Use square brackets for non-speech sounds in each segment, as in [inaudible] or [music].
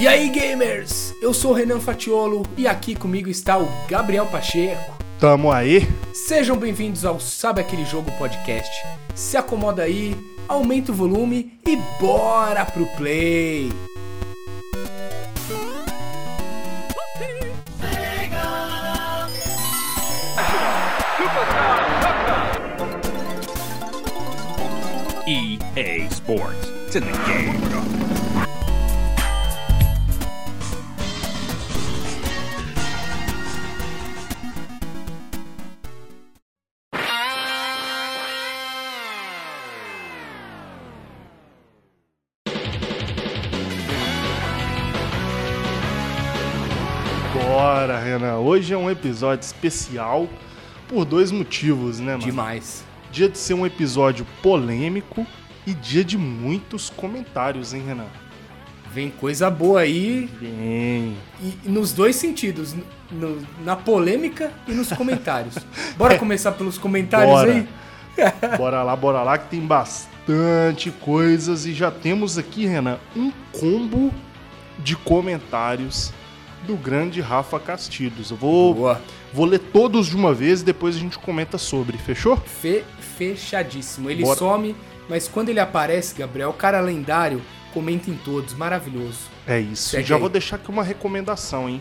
E aí, gamers? Eu sou o Renan Fatiolo e aqui comigo está o Gabriel Pacheco. Tamo aí. Sejam bem-vindos ao Sabe Aquele Jogo Podcast. Se acomoda aí, aumenta o volume e bora pro play! EA Sports. It's in the game. Hoje é um episódio especial por dois motivos, né, mano? Demais. Dia de ser um episódio polêmico e dia de muitos comentários, hein, Renan? Vem coisa boa aí Bem. e nos dois sentidos, no- na polêmica e nos comentários. Bora [laughs] começar pelos comentários Bora. aí? [laughs] Bora lá, bora lá, que tem bastante coisas e já temos aqui, Renan, um combo de comentários do grande Rafa Castilhos. Eu vou, Boa. vou ler todos de uma vez e depois a gente comenta sobre, fechou? Fe- fechadíssimo. Ele Bora. some, mas quando ele aparece, Gabriel, o cara lendário, comenta em todos. Maravilhoso. É isso. Segue Já aí. vou deixar aqui uma recomendação, hein?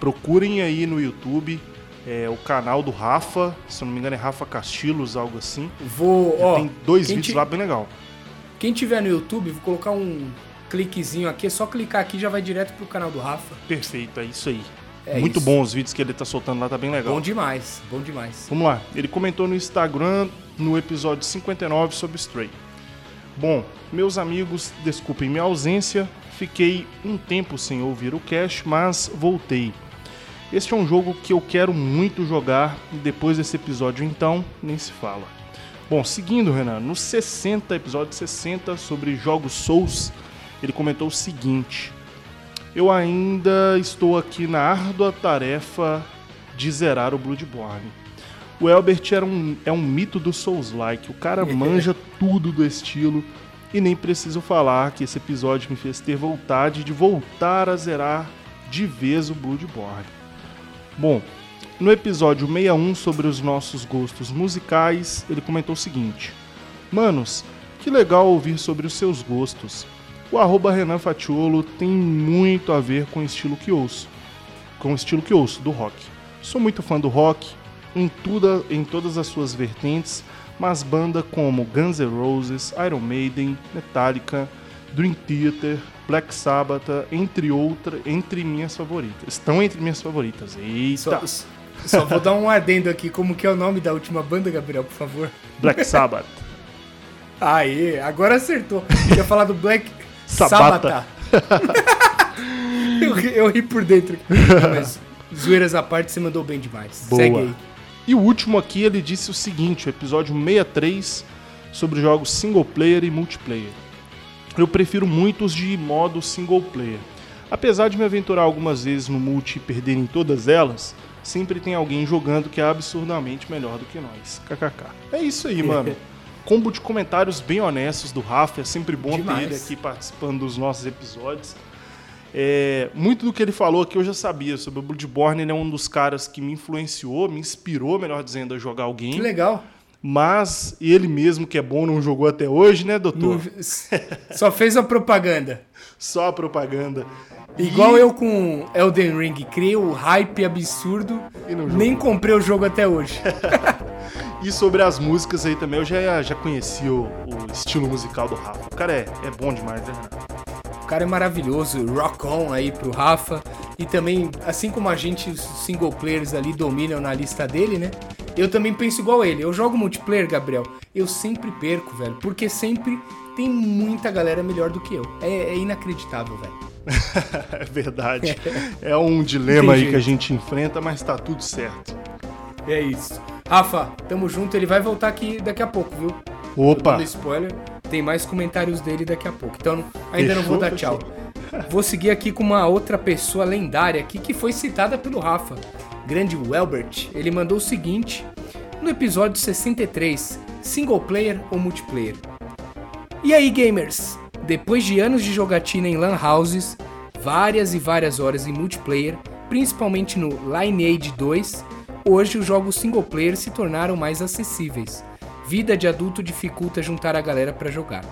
Procurem aí no YouTube é, o canal do Rafa, se eu não me engano é Rafa Castilhos, algo assim. Vou, ó, Tem dois vídeos ti- lá bem legal. Quem tiver no YouTube, vou colocar um cliquezinho aqui, é só clicar aqui já vai direto pro canal do Rafa. Perfeito, é isso aí. É Muito isso. bom os vídeos que ele tá soltando lá, tá bem legal. Bom demais, bom demais. Vamos lá. Ele comentou no Instagram no episódio 59 sobre Stray. Bom, meus amigos, desculpem minha ausência. Fiquei um tempo sem ouvir o cast, mas voltei. Este é um jogo que eu quero muito jogar e depois desse episódio então, nem se fala. Bom, seguindo, Renan, no 60, episódio 60 sobre jogos Souls, ele comentou o seguinte: Eu ainda estou aqui na árdua tarefa de zerar o Bloodborne. O Elbert era um, é um mito do Souls-like. O cara [laughs] manja tudo do estilo. E nem preciso falar que esse episódio me fez ter vontade de voltar a zerar de vez o Bloodborne. Bom, no episódio 61 sobre os nossos gostos musicais, ele comentou o seguinte: Manos, que legal ouvir sobre os seus gostos. O arroba Renan Fatiolo tem muito a ver com o estilo que ouço. Com o estilo que ouço, do rock. Sou muito fã do rock, em, tudo, em todas as suas vertentes, mas banda como Guns N' Roses, Iron Maiden, Metallica, Dream Theater, Black Sabbath, entre outras, entre minhas favoritas. Estão entre minhas favoritas. Eita! Só, só vou dar um adendo aqui, como que é o nome da última banda, Gabriel, por favor? Black Sabbath. [laughs] Aê, agora acertou. Eu ia falar do Black Sabata. Sabata. [laughs] eu, ri- eu ri por dentro. Mas zoeiras à parte, você mandou bem demais. Boa. Segue aí. E o último aqui ele disse o seguinte, o episódio 63 sobre jogos single player e multiplayer. Eu prefiro muitos de modo single player. Apesar de me aventurar algumas vezes no multi e perder em todas elas, sempre tem alguém jogando que é absurdamente melhor do que nós. KKK. É isso aí, mano. [laughs] Combo de comentários bem honestos do Rafa, é sempre bom ter Demais. ele aqui participando dos nossos episódios. É, muito do que ele falou aqui eu já sabia sobre o Bloodborne. Ele é um dos caras que me influenciou, me inspirou, melhor dizendo, a jogar o Que legal. Mas ele mesmo, que é bom, não jogou até hoje, né, doutor? Não- Só fez a propaganda. [laughs] Só a propaganda. Igual E- eu com Elden Ring, criei o hype absurdo, nem comprei o jogo até hoje. [laughs] E sobre as músicas aí também, eu já, já conheci o, o estilo musical do Rafa. O cara é, é bom demais, né, Renato? O cara é maravilhoso, rock on aí pro Rafa. E também, assim como a gente, os single players ali dominam na lista dele, né? Eu também penso igual ele. Eu jogo multiplayer, Gabriel, eu sempre perco, velho. Porque sempre tem muita galera melhor do que eu. É, é inacreditável, velho. [laughs] é verdade. É um dilema aí que a gente enfrenta, mas tá tudo certo. É isso. Rafa, tamo junto. Ele vai voltar aqui daqui a pouco, viu? Opa! spoiler. Tem mais comentários dele daqui a pouco. Então ainda não Fechou, vou dar tchau. Vou seguir aqui com uma outra pessoa lendária aqui que foi citada pelo Rafa. Grande Welbert. Ele mandou o seguinte: no episódio 63, single player ou multiplayer? E aí, gamers? Depois de anos de jogatina em lan houses, várias e várias horas em multiplayer, principalmente no Lineage 2, hoje os jogos single player se tornaram mais acessíveis. Vida de adulto dificulta juntar a galera para jogar.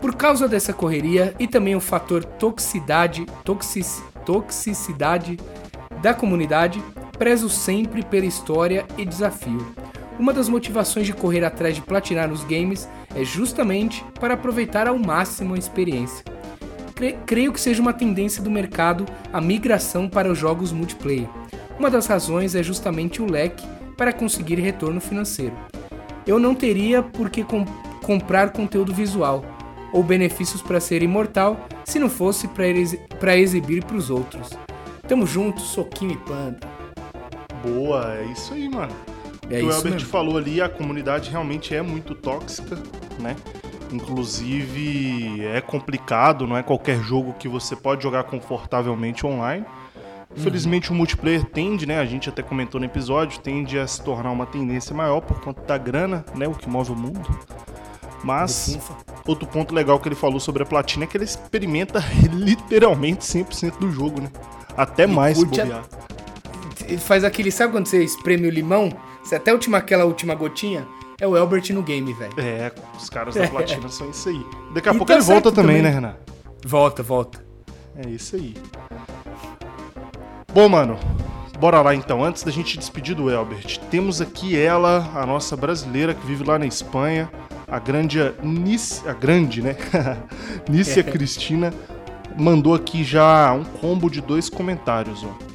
Por causa dessa correria e também o fator toxicidade, toxic, toxicidade da comunidade, prezo sempre pela história e desafio. Uma das motivações de correr atrás de platinar nos games é justamente para aproveitar ao máximo a experiência. Creio que seja uma tendência do mercado a migração para os jogos multiplayer. Uma das razões é justamente o leque para conseguir retorno financeiro. Eu não teria por que com comprar conteúdo visual ou benefícios para ser imortal se não fosse para exibir para os outros. Tamo junto, soquinho e panda. Boa, é isso aí, mano. É o Albert mesmo. falou ali, a comunidade realmente é muito tóxica, né? Inclusive é complicado, não é qualquer jogo que você pode jogar confortavelmente online. Infelizmente uhum. o multiplayer tende, né? A gente até comentou no episódio, tende a se tornar uma tendência maior por conta da grana, né? O que move o mundo. Mas outro ponto legal que ele falou sobre a platina é que ele experimenta [laughs] literalmente 100% do jogo, né? Até mais se bobear. Ele faz aquele, sabe quando você espreme o limão? Você até última, aquela última gotinha, é o Elbert no game, velho. É, os caras da platina é. são isso aí. Daqui a e pouco tá ele volta também, também, né, Renan? Volta, volta. É isso aí. Bom, mano, bora lá então. Antes da gente despedir do Elbert, temos aqui ela, a nossa brasileira que vive lá na Espanha, a grande Nice, a grande, né? [laughs] Nícia Cristina mandou aqui já um combo de dois comentários, ó.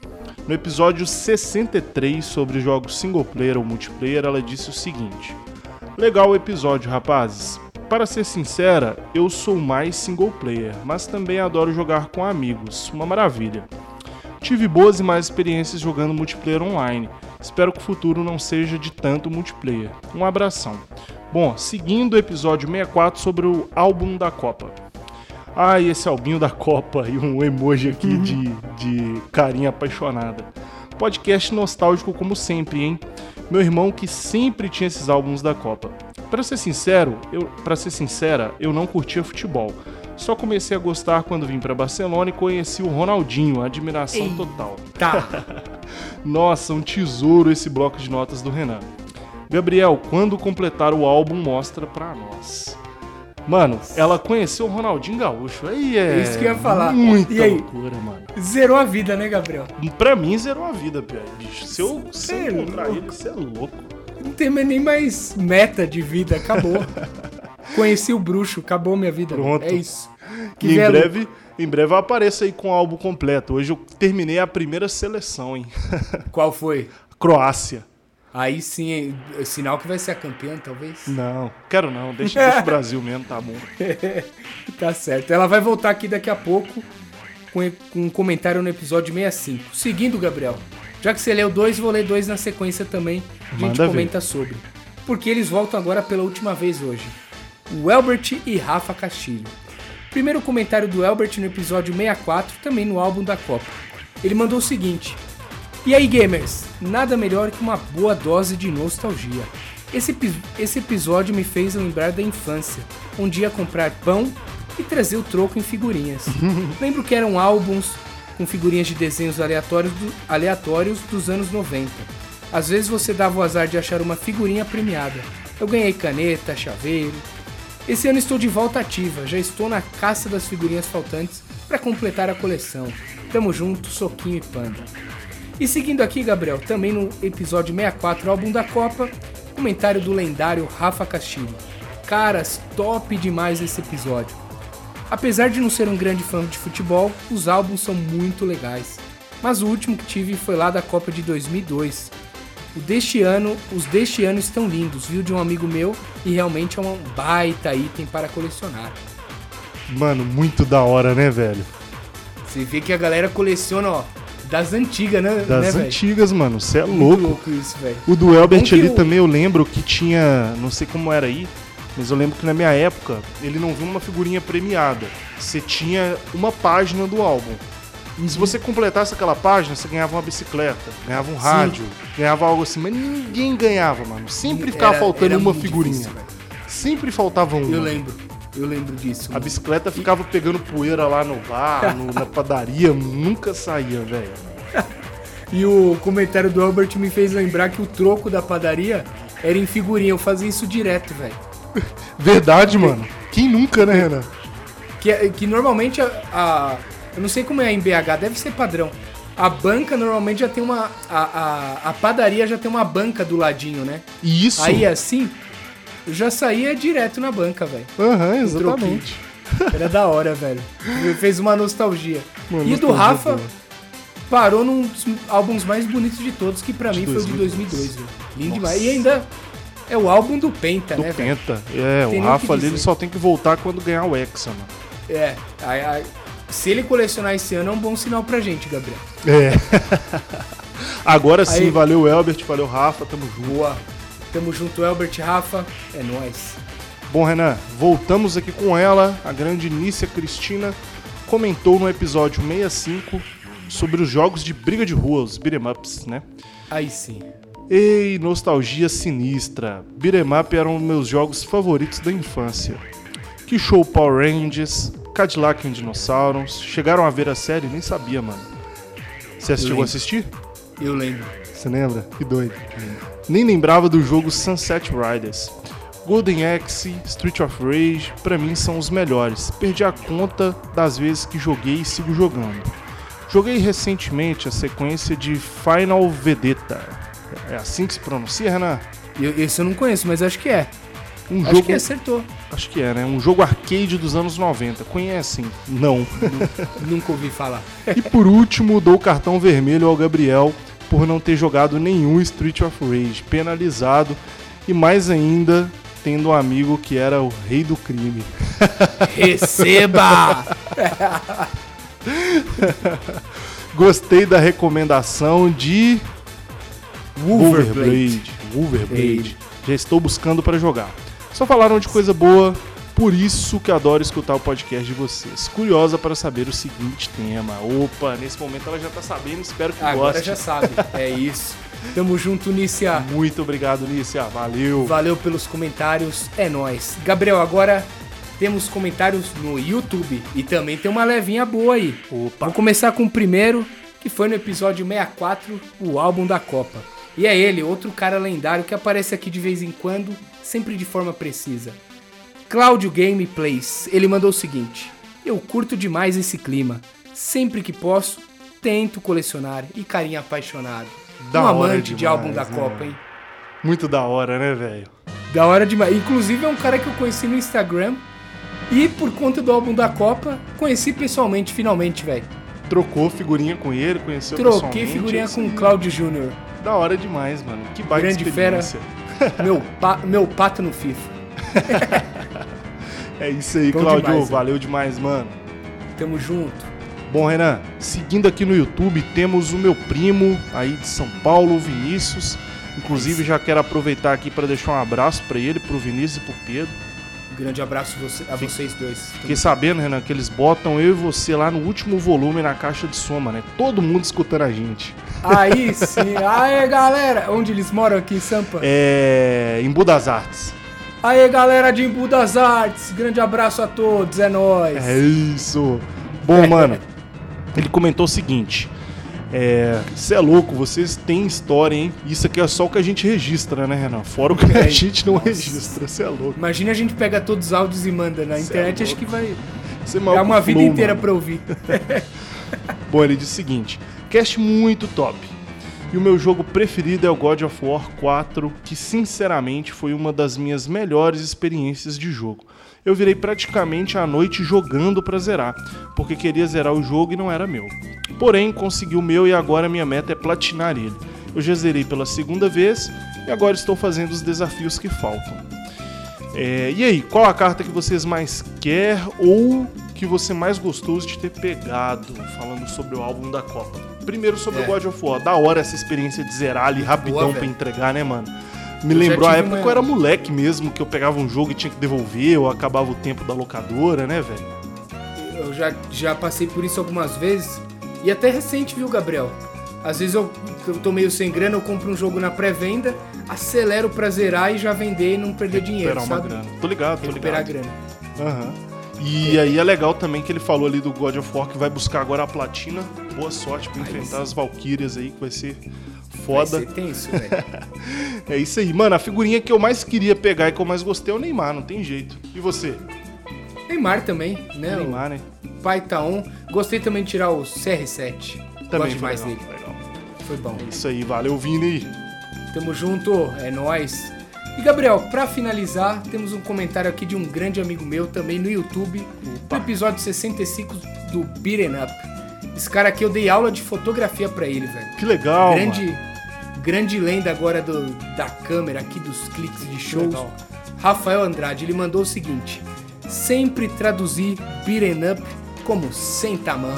No episódio 63 sobre jogos single player ou multiplayer, ela disse o seguinte: Legal o episódio, rapazes. Para ser sincera, eu sou mais single player, mas também adoro jogar com amigos. Uma maravilha. Tive boas e mais experiências jogando multiplayer online. Espero que o futuro não seja de tanto multiplayer. Um abração. Bom, seguindo o episódio 64 sobre o álbum da Copa. Ah, e esse albinho da Copa e um emoji aqui uhum. de, de carinha apaixonada. Podcast nostálgico como sempre, hein? Meu irmão que sempre tinha esses álbuns da Copa. Para ser sincero, eu, para ser sincera, eu não curtia futebol. Só comecei a gostar quando vim para Barcelona e conheci o Ronaldinho, admiração Ei, total. Tá. [laughs] Nossa, um tesouro esse bloco de notas do Renan. Gabriel, quando completar o álbum, mostra pra nós. Mano, ela conheceu o Ronaldinho Gaúcho. Aí é. Isso que eu ia falar. Muita e aí, loucura, mano. Zerou a vida, né, Gabriel? Pra mim, zerou a vida, bicho. Se eu, se eu é encontrar ele, você é louco não tem nem mais meta de vida, acabou. [laughs] Conheci o bruxo, acabou minha vida. Pronto. É isso. Que e em breve, em breve eu apareço aí com o álbum completo. Hoje eu terminei a primeira seleção, hein? Qual foi? [laughs] Croácia. Aí sim, é sinal que vai ser a campeã, talvez? Não, quero não. Deixa, deixa o Brasil mesmo, tá bom. [laughs] tá certo. Ela vai voltar aqui daqui a pouco com, com um comentário no episódio 65. Seguindo, Gabriel. Já que você leu dois, vou ler dois na sequência também. A gente Manda comenta ver. sobre. Porque eles voltam agora pela última vez hoje. O Elbert e Rafa Castilho. Primeiro comentário do Elbert no episódio 64, também no álbum da Copa. Ele mandou o seguinte: E aí, gamers? Nada melhor que uma boa dose de nostalgia. Esse, esse episódio me fez lembrar da infância, onde ia comprar pão e trazer o troco em figurinhas. [laughs] Lembro que eram álbuns, com figurinhas de desenhos aleatórios, do, aleatórios dos anos 90. Às vezes você dava o azar de achar uma figurinha premiada. Eu ganhei caneta, chaveiro. Esse ano estou de volta ativa, já estou na caça das figurinhas faltantes para completar a coleção. Tamo junto, soquinho e panda. E seguindo aqui, Gabriel, também no episódio 64, álbum da Copa, comentário do lendário Rafa Castilho. Caras, top demais esse episódio. Apesar de não ser um grande fã de futebol, os álbuns são muito legais. Mas o último que tive foi lá da Copa de 2002. O deste ano, os deste ano estão lindos, viu de um amigo meu e realmente é um baita item para colecionar. Mano, muito da hora, né, velho? Você vê que a galera coleciona, ó, das antigas, né? Das né, antigas, véio? mano. Você é louco. louco isso, velho. O do Elbert ali eu... também eu lembro que tinha, não sei como era aí, mas eu lembro que na minha época ele não viu uma figurinha premiada. Você tinha uma página do álbum. Uhum. Se você completasse aquela página, você ganhava uma bicicleta, ganhava um rádio, Sim. ganhava algo assim, mas ninguém ganhava, mano. Sempre ficava era, faltando era uma figurinha. Difícil, Sempre faltava um. Eu lembro. Eu lembro disso. A bicicleta ficava pegando poeira lá no bar, no- na padaria, nunca saía, velho. [laughs] E o comentário do Albert me fez lembrar que o troco da padaria era em figurinha. Eu fazia isso direto, velho. [laughs] Verdade, mano. Quem nunca, né, Renan? Que, que normalmente a, a- Eu não sei como é em BH, deve ser padrão. A banca normalmente já tem uma. A, a, a padaria já tem uma banca do ladinho, né? Isso. Aí assim, já saía direto na banca, velho. Aham, exatamente. Era da hora, velho. Fez uma nostalgia. E do Rafa boa. parou num dos álbuns mais bonitos de todos, que pra De mim foi o de 2002. 2002, velho. Lindo demais. E ainda é o álbum do Penta, Do né, velho? Penta. É, o Rafa ali ele só tem que voltar quando ganhar o Hexa, mano. É. aí- aí- se ele colecionar esse ano é um bom sinal pra gente, Gabriel. É. [laughs] Agora sim, Aí- valeu Elbert, valeu Rafa, tamo junto. Boa. Tamo junto, Elbert Rafa. É nóis. Bom, Renan, voltamos aqui com ela. A grande Nícia Cristina comentou no episódio 65 sobre os jogos de briga de rua, os beat'em ups, né? Aí sim. Ei, nostalgia sinistra. Beat'em up eram meus jogos favoritos da infância. Que show Power Rangers, Cadillac and Dinosaurs. Chegaram a ver a série? Nem sabia, mano. Você chegou a assistir? Eu lembro. Você lembra? Que doido. Nem lembrava do jogo Sunset Riders. Golden Axe, Street of Rage, pra mim são os melhores. Perdi a conta das vezes que joguei e sigo jogando. Joguei recentemente a sequência de Final Vedetta. É assim que se pronuncia, Renan? Eu, esse eu não conheço, mas acho que é. Um Acho jogo. que acertou. Acho que é, né? Um jogo arcade dos anos 90. Conhecem? Não. Nunca ouvi falar. E por último, dou o cartão vermelho ao Gabriel por não ter jogado nenhum Street of Rage, penalizado e mais ainda tendo um amigo que era o rei do crime. [laughs] Receba! [laughs] Gostei da recomendação de Wolverblade. Wolverblade. Já estou buscando para jogar. Só falaram de coisa boa, por isso que adoro escutar o podcast de vocês. Curiosa para saber o seguinte tema. Opa, nesse momento ela já tá sabendo, espero que Agora goste. já sabe. É isso. Tamo junto, Nícia. Muito obrigado, Nícia. Valeu. Valeu pelos comentários. É nóis. Gabriel, agora temos comentários no YouTube. E também tem uma levinha boa aí. Opa. Vou começar com o primeiro, que foi no episódio 64, o álbum da Copa. E é ele, outro cara lendário que aparece aqui de vez em quando, sempre de forma precisa. Cláudio Gameplays, ele mandou o seguinte: Eu curto demais esse clima. Sempre que posso, tento colecionar e carinha apaixonado. Da um amante de demais, álbum da né? Copa, hein? Muito da hora, né, velho? Da hora demais. Inclusive é um cara que eu conheci no Instagram. E por conta do álbum da Copa, conheci pessoalmente, finalmente, velho. Trocou figurinha com ele, conheceu Troquei figurinha com o aí. Cláudio Júnior. Da hora demais, mano. Que baita Grande fera. experiência. [laughs] Meu, pa- meu pato no FIFA. É isso aí, Bom Claudio. demais, né? Valeu demais, mano. Tamo junto. Bom, Renan, seguindo aqui no YouTube, temos o meu primo aí de São Paulo, o Vinícius. Inclusive, já quero aproveitar aqui para deixar um abraço para ele, pro Vinícius e pro Pedro. Um grande abraço a vocês dois. Fiquei sabendo, Renan, que eles botam eu e você lá no último volume na caixa de soma, né? Todo mundo escutando a gente. Aí sim. [laughs] Aê, galera. Onde eles moram aqui em Sampa? É. Em Budas Artes. Aê, galera de Embu das Artes. Grande abraço a todos. É nóis. É isso. Bom, mano, ele comentou o seguinte. É, você é louco, vocês têm história, hein? Isso aqui é só o que a gente registra, né, Renan? Fora o que a É, gente não nossa. registra, você é louco. Imagina a gente pega todos os áudios e manda na Cê é internet. acho louco. que vai. É É maior uma o vida Flow, inteira mano. pra ouvir. [laughs] Bom, ele diz o seguinte: cast muito top. E o meu jogo preferido é o God of War 4, que sinceramente foi uma das minhas melhores experiências de jogo. Eu virei praticamente a noite jogando pra zerar, porque queria zerar o jogo e não era meu. Porém, consegui o meu e agora minha meta é platinar ele. Eu já zerei pela segunda vez e agora estou fazendo os desafios que faltam. É, e aí, qual a carta que vocês mais quer ou que você mais gostou de ter pegado, falando sobre o álbum da Copa? Primeiro sobre É. o God of War. Da hora essa experiência de zerar ali rapidão velho. pra entregar, né, mano? Me Eu lembrou a época uma- que eu era moleque mesmo, que eu pegava um jogo e tinha que devolver, ou acabava o tempo da locadora, né, velho? Eu já, já passei por isso algumas vezes. E até recente, viu, Gabriel? Às vezes eu, eu tô meio sem grana, eu compro um jogo na pré-venda, acelero pra zerar e já vender e não perder dinheiro, Recuperar uma sabe? grana. Tô ligado, tô Recuperar a ligado. grana. Aham. E aí é legal também que ele falou ali do God of War que vai buscar agora a platina. Boa sorte pra Aí enfrentar as Valkyrias aí, que vai ser Vai foda. ser tenso, velho. [laughs] É isso aí. Mano, a figurinha que eu mais queria pegar e que eu mais gostei é o Neymar, não tem jeito. E você? Neymar também, né? Neymar, né? O pai tá on. Gostei também de tirar o CR7. Também Gosto demais legal, dele. legal. Foi bom. É isso aí, valeu, Vini. Tamo junto, é nóis. E Gabriel, pra finalizar, temos um comentário aqui de um grande amigo meu também no YouTube, no episódio 65 do Beaten Up. Esse cara aqui eu dei aula de fotografia pra ele, velho. Que legal, grande, mano. grande lenda agora do, da câmera aqui, dos cliques de shows. Rafael Andrade, ele mandou o seguinte: sempre traduzir Beaten Up como senta mão.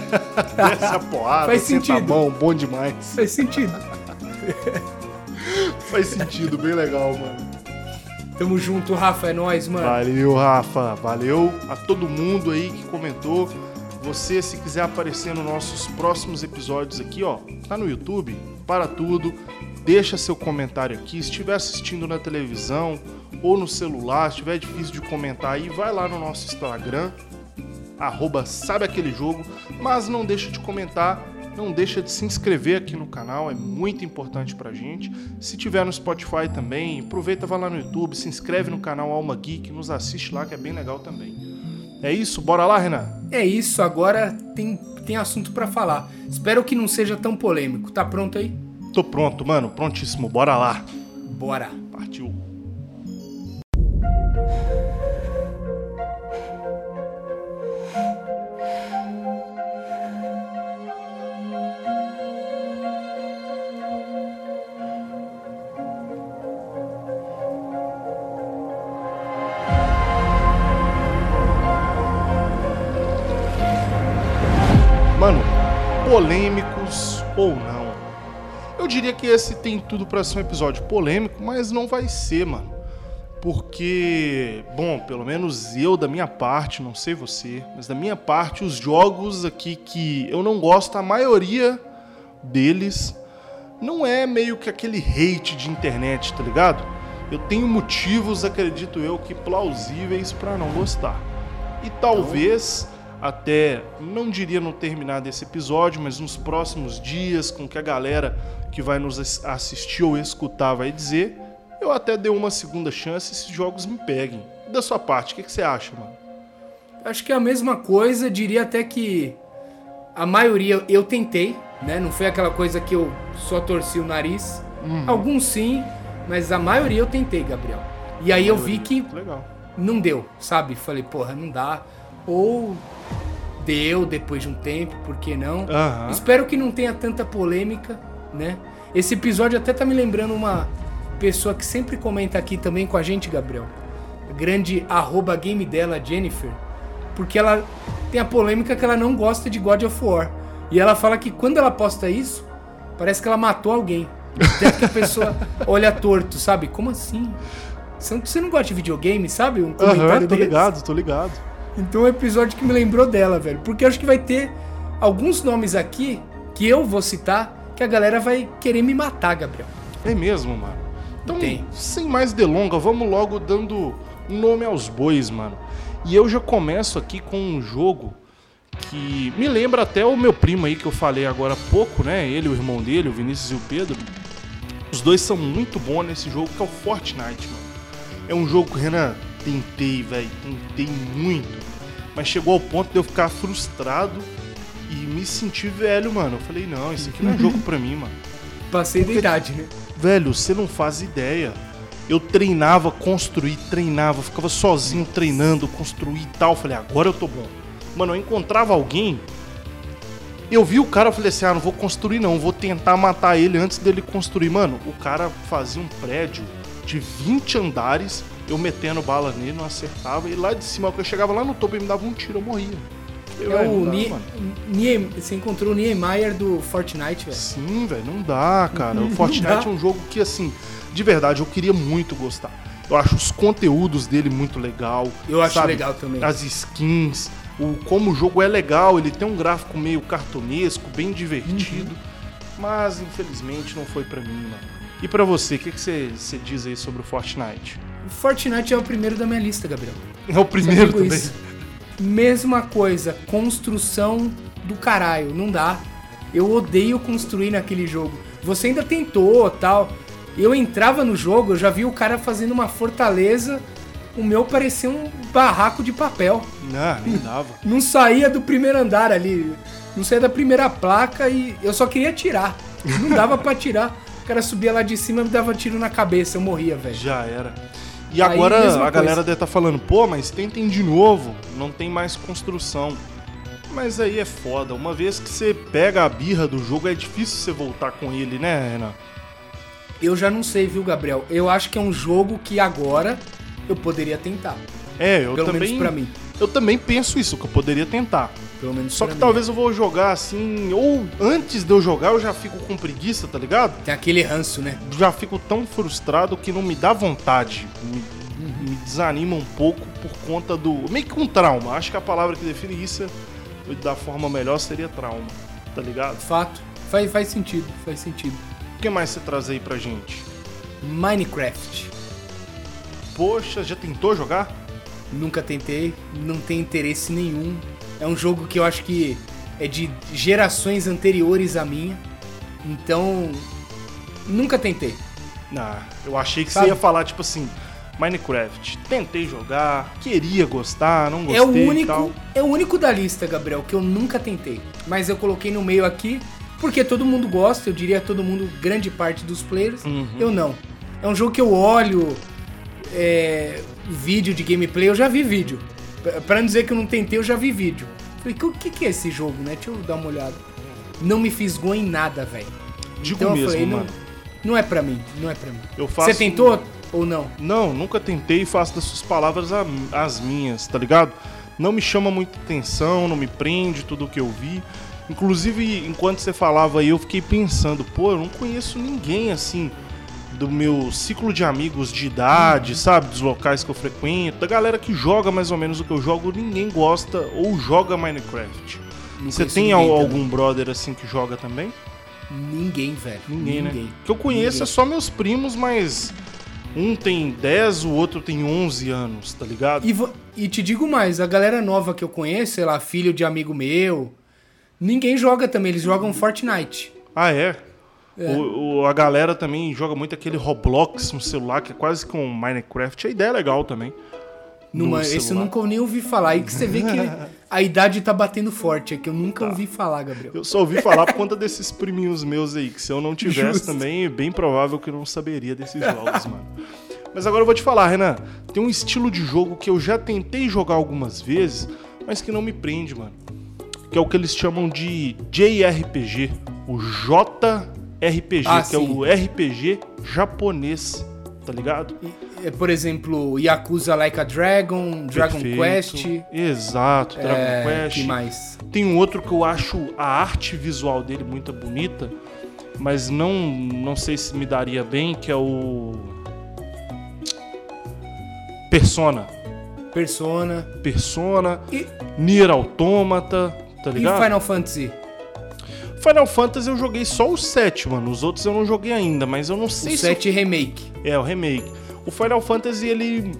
[laughs] Essa porrada, Faz senta sentido. mão, bom demais. Faz sentido. [laughs] Faz sentido, bem legal, mano. Tamo junto, Rafa, é nóis, mano. Valeu, Rafa. Valeu a todo mundo aí que comentou. Você, se quiser aparecer nos nossos próximos episódios aqui, ó, tá no YouTube, para tudo, deixa seu comentário aqui. Se estiver assistindo na televisão ou no celular, se estiver difícil de comentar aí, vai lá no nosso Instagram, arroba sabe aquele jogo, mas não deixa de comentar, não deixa de se inscrever aqui no canal, é muito importante pra gente. Se tiver no Spotify também, aproveita, vai lá no YouTube, se inscreve no canal Alma Geek, nos assiste lá que é bem legal também. É isso, bora lá, Renan? É isso, agora tem, tem assunto pra falar. Espero que não seja tão polêmico. Tá pronto aí? Tô pronto, mano, prontíssimo, bora lá. Bora. Partiu. Diria que esse tem tudo pra ser um episódio polêmico, mas não vai ser, mano. Porque, bom, pelo menos eu da minha parte, não sei você, mas da minha parte, os jogos aqui que eu não gosto, a maioria deles não é meio que aquele hate de internet, tá ligado? Eu tenho motivos, acredito eu, que plausíveis pra não gostar. E talvez até não diria no terminar desse episódio, mas nos próximos dias, com que a galera que vai nos ass- assistir ou escutar vai dizer, eu até dei uma segunda chance e esses jogos me peguem. Da sua parte, o que, que você acha, mano? Acho que é a mesma coisa, diria até que a maioria eu tentei, né? Não foi aquela coisa que eu só torci o nariz. Alguns sim, mas a maioria eu tentei, Gabriel. E aí eu vi que Legal. não deu, sabe? Falei, porra, não dá. Ou deu depois de um tempo, por que não? Espero que não tenha tanta polêmica, né? Esse episódio até tá me lembrando uma pessoa que sempre comenta aqui também com a gente, Gabriel. A grande arroba game dela, Jennifer. Porque ela tem a polêmica que ela não gosta de God of War. E ela fala que quando ela posta isso, parece que ela matou alguém. Até que a pessoa [laughs] olha torto, sabe? Como assim? Você não- gosta de videogame, sabe? Um comentário tô desse. ligado, tô ligado. Então é um episódio que me lembrou dela, velho. Porque acho que vai ter alguns nomes aqui que eu vou citar que a galera vai querer me matar, Gabriel. É mesmo, mano. Então, Tem. sem mais delonga, vamos logo dando um nome aos bois, mano. E eu já começo aqui com um jogo que me lembra até o meu primo aí que eu falei agora há pouco, né? Ele, o irmão dele, o Vinícius e o Pedro. Os dois são muito bons nesse jogo que é o Fortnite, mano. É um jogo, Renan, tentei, velho, tentei muito. Mas chegou ao ponto de eu ficar frustrado e me sentir velho, mano. Eu falei, não, isso aqui não é [laughs] jogo pra mim, mano. Passei da idade, né? Velho, você não faz ideia. Eu treinava, construí, treinava, ficava sozinho treinando, construí e tal. Falei, agora eu tô bom. Mano, eu encontrava alguém. Eu vi o cara, eu falei assim: ah, não vou construir não, vou tentar matar ele antes dele construir. Mano, o cara fazia um prédio de 20 andares, eu metendo bala nele, não acertava. E lá de cima, quando eu chegava lá no topo, ele me dava um tiro, eu morria. Eu, É "Velho, o Nie... mano." Nie... Você encontrou o Niemeyer do Fortnite, velho. Sim, velho, não dá, cara. O Fortnite é um jogo que, assim, de verdade, eu queria muito gostar. Eu acho os conteúdos dele muito legal. Eu acho sabe? legal também. As skins, o como o jogo é legal, ele tem um gráfico meio cartunesco, bem divertido. Mas, infelizmente, não foi pra mim, mano. E pra você, o que, que você, você diz aí sobre o Fortnite? Fortnite é o primeiro da minha lista, Gabriel. É o primeiro também. isso. Mesma coisa, construção do caralho, não dá. Eu odeio construir naquele jogo. Você ainda tentou, tal. Eu entrava no jogo, eu já vi o cara fazendo uma fortaleza, o meu parecia um barraco de papel. Não, nem dava. [laughs] Não saía do primeiro andar ali, não saía da primeira placa e eu só queria tirar. Não dava pra tirar. O cara subia lá de cima e me dava tiro na cabeça, eu morria, velho. Já era. E agora a galera coisa. deve estar falando, pô, mas tentem de novo, não tem mais construção. Mas aí é foda. Uma vez que você pega a birra do jogo, é difícil você voltar com ele, né, Renan? Eu já não sei, viu, Gabriel? Eu acho que é um jogo que agora eu poderia tentar. É, eu Pelo também. menos pra mim. Eu também penso isso, que eu poderia tentar. Pelo menos Só que mim. talvez eu vou jogar assim, ou antes de eu jogar eu já fico com preguiça, tá ligado? Tem aquele ranço, né? Já fico tão frustrado que não me dá vontade. Me, me desanima um pouco por conta do. Meio que um trauma. Acho que a palavra que define isso da forma melhor seria trauma, tá ligado? Fato. Faz, faz sentido, faz sentido. O que mais você traz aí pra gente? Minecraft. Poxa, já tentou jogar? Nunca tentei, não tenho interesse nenhum. É um jogo que eu acho que é de gerações anteriores à minha. Então, nunca tentei. Não, eu achei que Sabe? você ia falar tipo assim, Minecraft. Tentei jogar, queria gostar, não gostei É o único, é o único da lista, Gabriel, que eu nunca tentei. Mas eu coloquei no meio aqui porque todo mundo gosta, eu diria todo mundo, grande parte dos players. Uhum. Eu não. É um jogo que eu olho é, vídeo de gameplay, eu já vi vídeo. Pra- não dizer que eu não tentei, eu já vi vídeo. Falei, o que, que é esse jogo, né? Deixa eu dar uma olhada. Não me fisgou em nada, velho. Digo Então eu mesmo, falei, não, mano. não é pra mim, não é pra mim. Eu faço- Você tentou ou não? Não, nunca tentei e faço das suas palavras as minhas, tá ligado? Não me chama muita atenção, não me prende tudo o que eu vi. Inclusive, enquanto você falava aí, eu fiquei pensando, pô, eu não conheço ninguém assim do meu ciclo de amigos de idade, sabe? Dos locais que eu frequento, da galera que joga mais ou menos o que eu jogo, ninguém gosta ou joga Minecraft. Não Você tem ninguém al- também. algum brother assim que joga também? Ninguém, velho. Ninguém, né? O que eu conheço Ninguém. é só meus primos, mas um tem 10, o outro tem 11 anos, tá ligado? E, e te digo mais, a galera nova que eu conheço, sei lá, filho de amigo meu, ninguém joga também, eles jogam Fortnite. Ah, é? É. O, o- a galera também joga muito aquele Roblox no celular, que é quase com Minecraft. A ideia é legal também. Numa, esse eu nunca nem ouvi falar. Aí que você vê que [laughs] a idade tá batendo forte, é que eu nunca ouvi falar, Gabriel. Eu só ouvi falar por conta desses priminhos meus aí, que se eu não tivesse Justo. também, é bem provável que eu não saberia desses jogos, mano. Mas agora eu vou te falar, Renan. Tem um estilo de jogo que eu já tentei jogar algumas vezes, mas que não me prende, mano. Que é o que eles chamam de JRPG. O JRPG, Ah, que é sim. o RPG japonês, tá ligado? E, é, por exemplo, Yakuza Like a Dragon, Dragon Perfeito. Quest. Exato, Dragon É, Quest. que mais? Tem um outro que eu acho a arte visual dele muito bonita, mas não, não sei se me daria bem, que é o. Persona. Persona. Persona, E, Nier Automata, tá e ligado? Final Fantasy? Final Fantasy eu joguei só o 7, mano. Os outros eu não joguei ainda, mas eu não sei O se. 7 Remake. É, o remake. O Final Fantasy, ele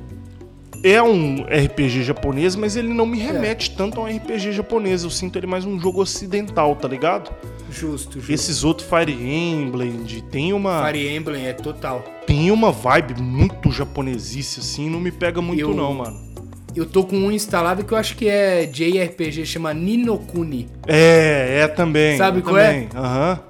é um RPG japonês, mas ele não me É. remete tanto a um RPG japonês. Eu sinto ele mais um jogo ocidental, tá ligado? Justo, justo. Esses outros Fire Emblem, de- tem uma Fire Emblem é total. tem uma vibe muito japonesice assim, não me pega muito Eu- não, mano. Eu tô com um instalado que eu acho que é JRPG, chama Ninokuni. É, é também. Sabe eu qual é? também. Aham.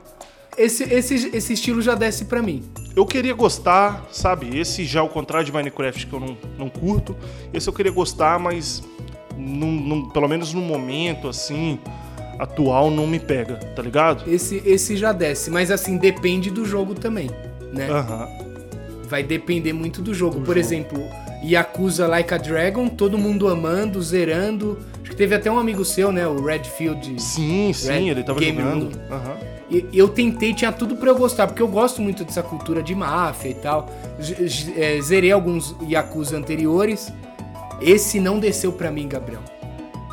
Esse, esse, esse estilo já desce pra mim. Eu queria gostar, sabe? Esse já ao contrário de Minecraft que eu não, não curto. Esse eu queria gostar, mas num- num- pelo menos no momento assim atual não me pega, tá ligado? Esse, esse já desce, mas assim, depende do jogo também, né? Aham. Vai depender muito do jogo. Do Por jogo. exemplo, Yakuza Like a Dragon, todo mundo amando, zerando. Acho que teve até um amigo seu, né? O Redfield. Sim, sim, Red ele tava Game jogando. E eu tentei, tinha tudo pra eu gostar, porque eu gosto muito dessa cultura de máfia e tal. É, zerei alguns Yakuza anteriores. Esse não desceu pra mim, Gabriel.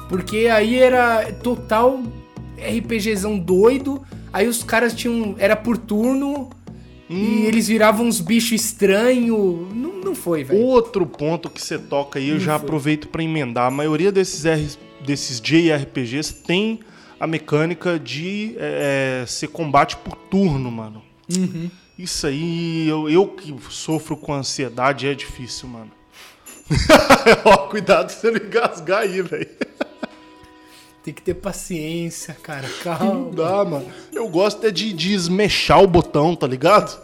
Porque aí era total RPGzão doido. Aí os caras tinham. Era por turno. E eles viravam uns bichos estranhos. Não, não foi, velho. Outro ponto que você toca aí, eu já aproveito pra emendar. A maioria desses, R, desses JRPGs tem a mecânica de é, ser combate por turno, mano. Isso aí, eu, eu que sofro com ansiedade, é difícil, mano. [laughs] Ó, cuidado se você não engasgar aí, velho. Tem que ter paciência, cara. Não Calma. dá, mano. Eu gosto é de, de esmechar o botão, tá ligado?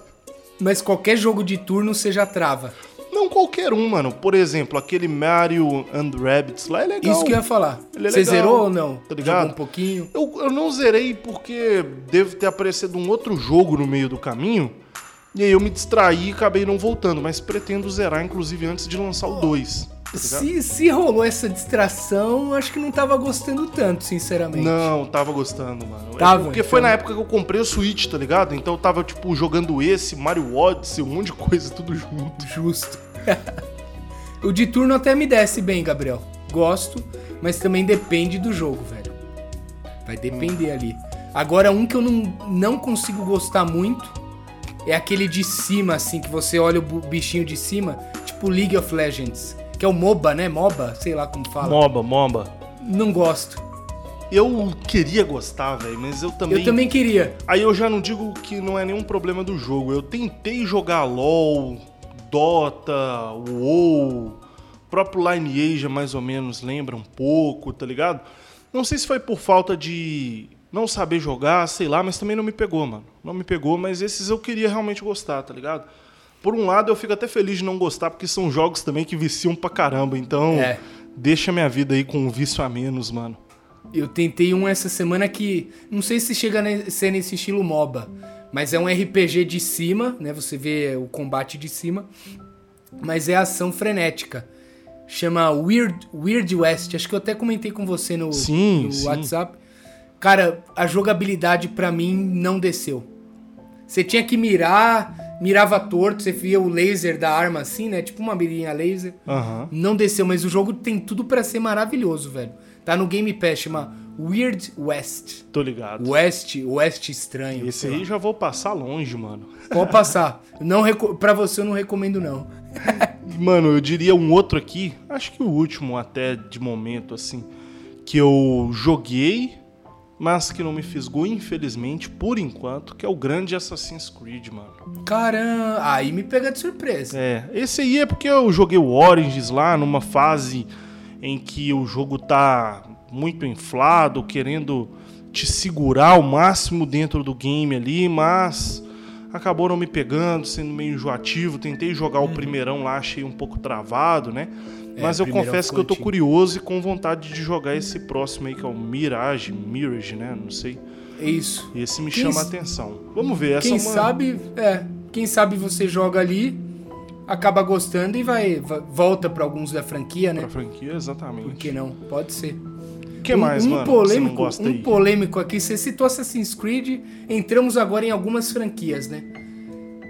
Mas qualquer jogo de turno você já trava. Não qualquer um, mano. Por exemplo, aquele Mario and Rabbids lá é legal. Isso que eu ia falar. Ele é você legal, zerou ou não? tá ligado? Jogou um pouquinho. Eu, eu não zerei porque deve ter aparecido um outro jogo no meio do caminho. E aí eu me distraí e acabei não voltando. Mas pretendo zerar, inclusive, antes de lançar o 2. Se, se rolou essa distração, eu acho que não tava gostando tanto, sinceramente. Não, tava gostando, mano. É Tava, porque foi então. na época que eu comprei o Switch, tá ligado? Então eu tava, tipo, jogando esse, Mario Odyssey, um monte de coisa, tudo junto. Justo. [laughs] o de turno até me desce bem, Gabriel. Gosto, mas também depende do jogo, velho. Vai depender ali. Agora, um que eu não, não consigo gostar muito é aquele de cima, assim, que você olha o bichinho de cima, tipo League of Legends. Que é o MOBA, né? MOBA, sei lá como fala. Moba, moba. Não gosto. Eu queria gostar, velho, mas eu também. Eu também queria. Aí eu já não digo que não é nenhum problema do jogo. Eu tentei jogar LOL, Dota, WoW, o próprio Lineage mais ou menos lembra um pouco, tá ligado? Não sei se foi por falta de não saber jogar, sei lá, mas também não me pegou, mano. Não me pegou, mas esses eu queria realmente gostar, tá ligado? Por um lado, eu fico até feliz de não gostar, porque são jogos também que viciam pra caramba. Então, É. deixa minha vida aí com um vício a menos, mano. Eu tentei um essa semana que não sei se chega a ser nesse estilo MOBA, mas é um RPG de cima, né? Você vê o combate de cima, mas é ação frenética. Chama Weird, Weird West. Acho que eu até comentei com você no, Sim, no sim. WhatsApp. Cara, a jogabilidade pra mim não desceu. Você tinha que mirar, mirava torto, você via o laser da arma assim, né? Tipo uma mirinha laser. Aham. Não desceu, mas o jogo tem tudo pra ser maravilhoso, velho. Tá no Game Pass, chama Weird West. Tô ligado. West, West estranho. Esse sei lá. aí já vou passar longe, mano. Pode passar. Não reco... Pra você eu não recomendo, não. [laughs] Mano, eu diria um outro aqui, acho que o último até de momento, assim, que eu joguei, mas que não me fisgou, infelizmente, por enquanto, que é o grande Assassin's Creed, mano. Caramba, aí me pega de surpresa. É, esse aí é porque eu joguei o Origins lá numa fase em que o jogo tá muito inflado, querendo te segurar ao máximo dentro do game ali, mas acabou não me pegando, sendo meio enjoativo. Tentei jogar o primeirão lá, achei um pouco travado, né? É, Mas eu confesso que eu tô curioso e com vontade de jogar esse próximo aí, que é o Mirage, Mirage, né? Não sei. É isso. Esse me Quem chama a atenção. Vamos ver, essa Quem é uma... sabe, é. Quem sabe você joga ali, acaba gostando e vai, volta pra alguns da franquia, né? Pra franquia, exatamente. Por que não? Pode ser. O que mais, um, mano? Um polêmico, um aí? polêmico aqui. Você citou Assassin's Creed, entramos agora em algumas franquias, né?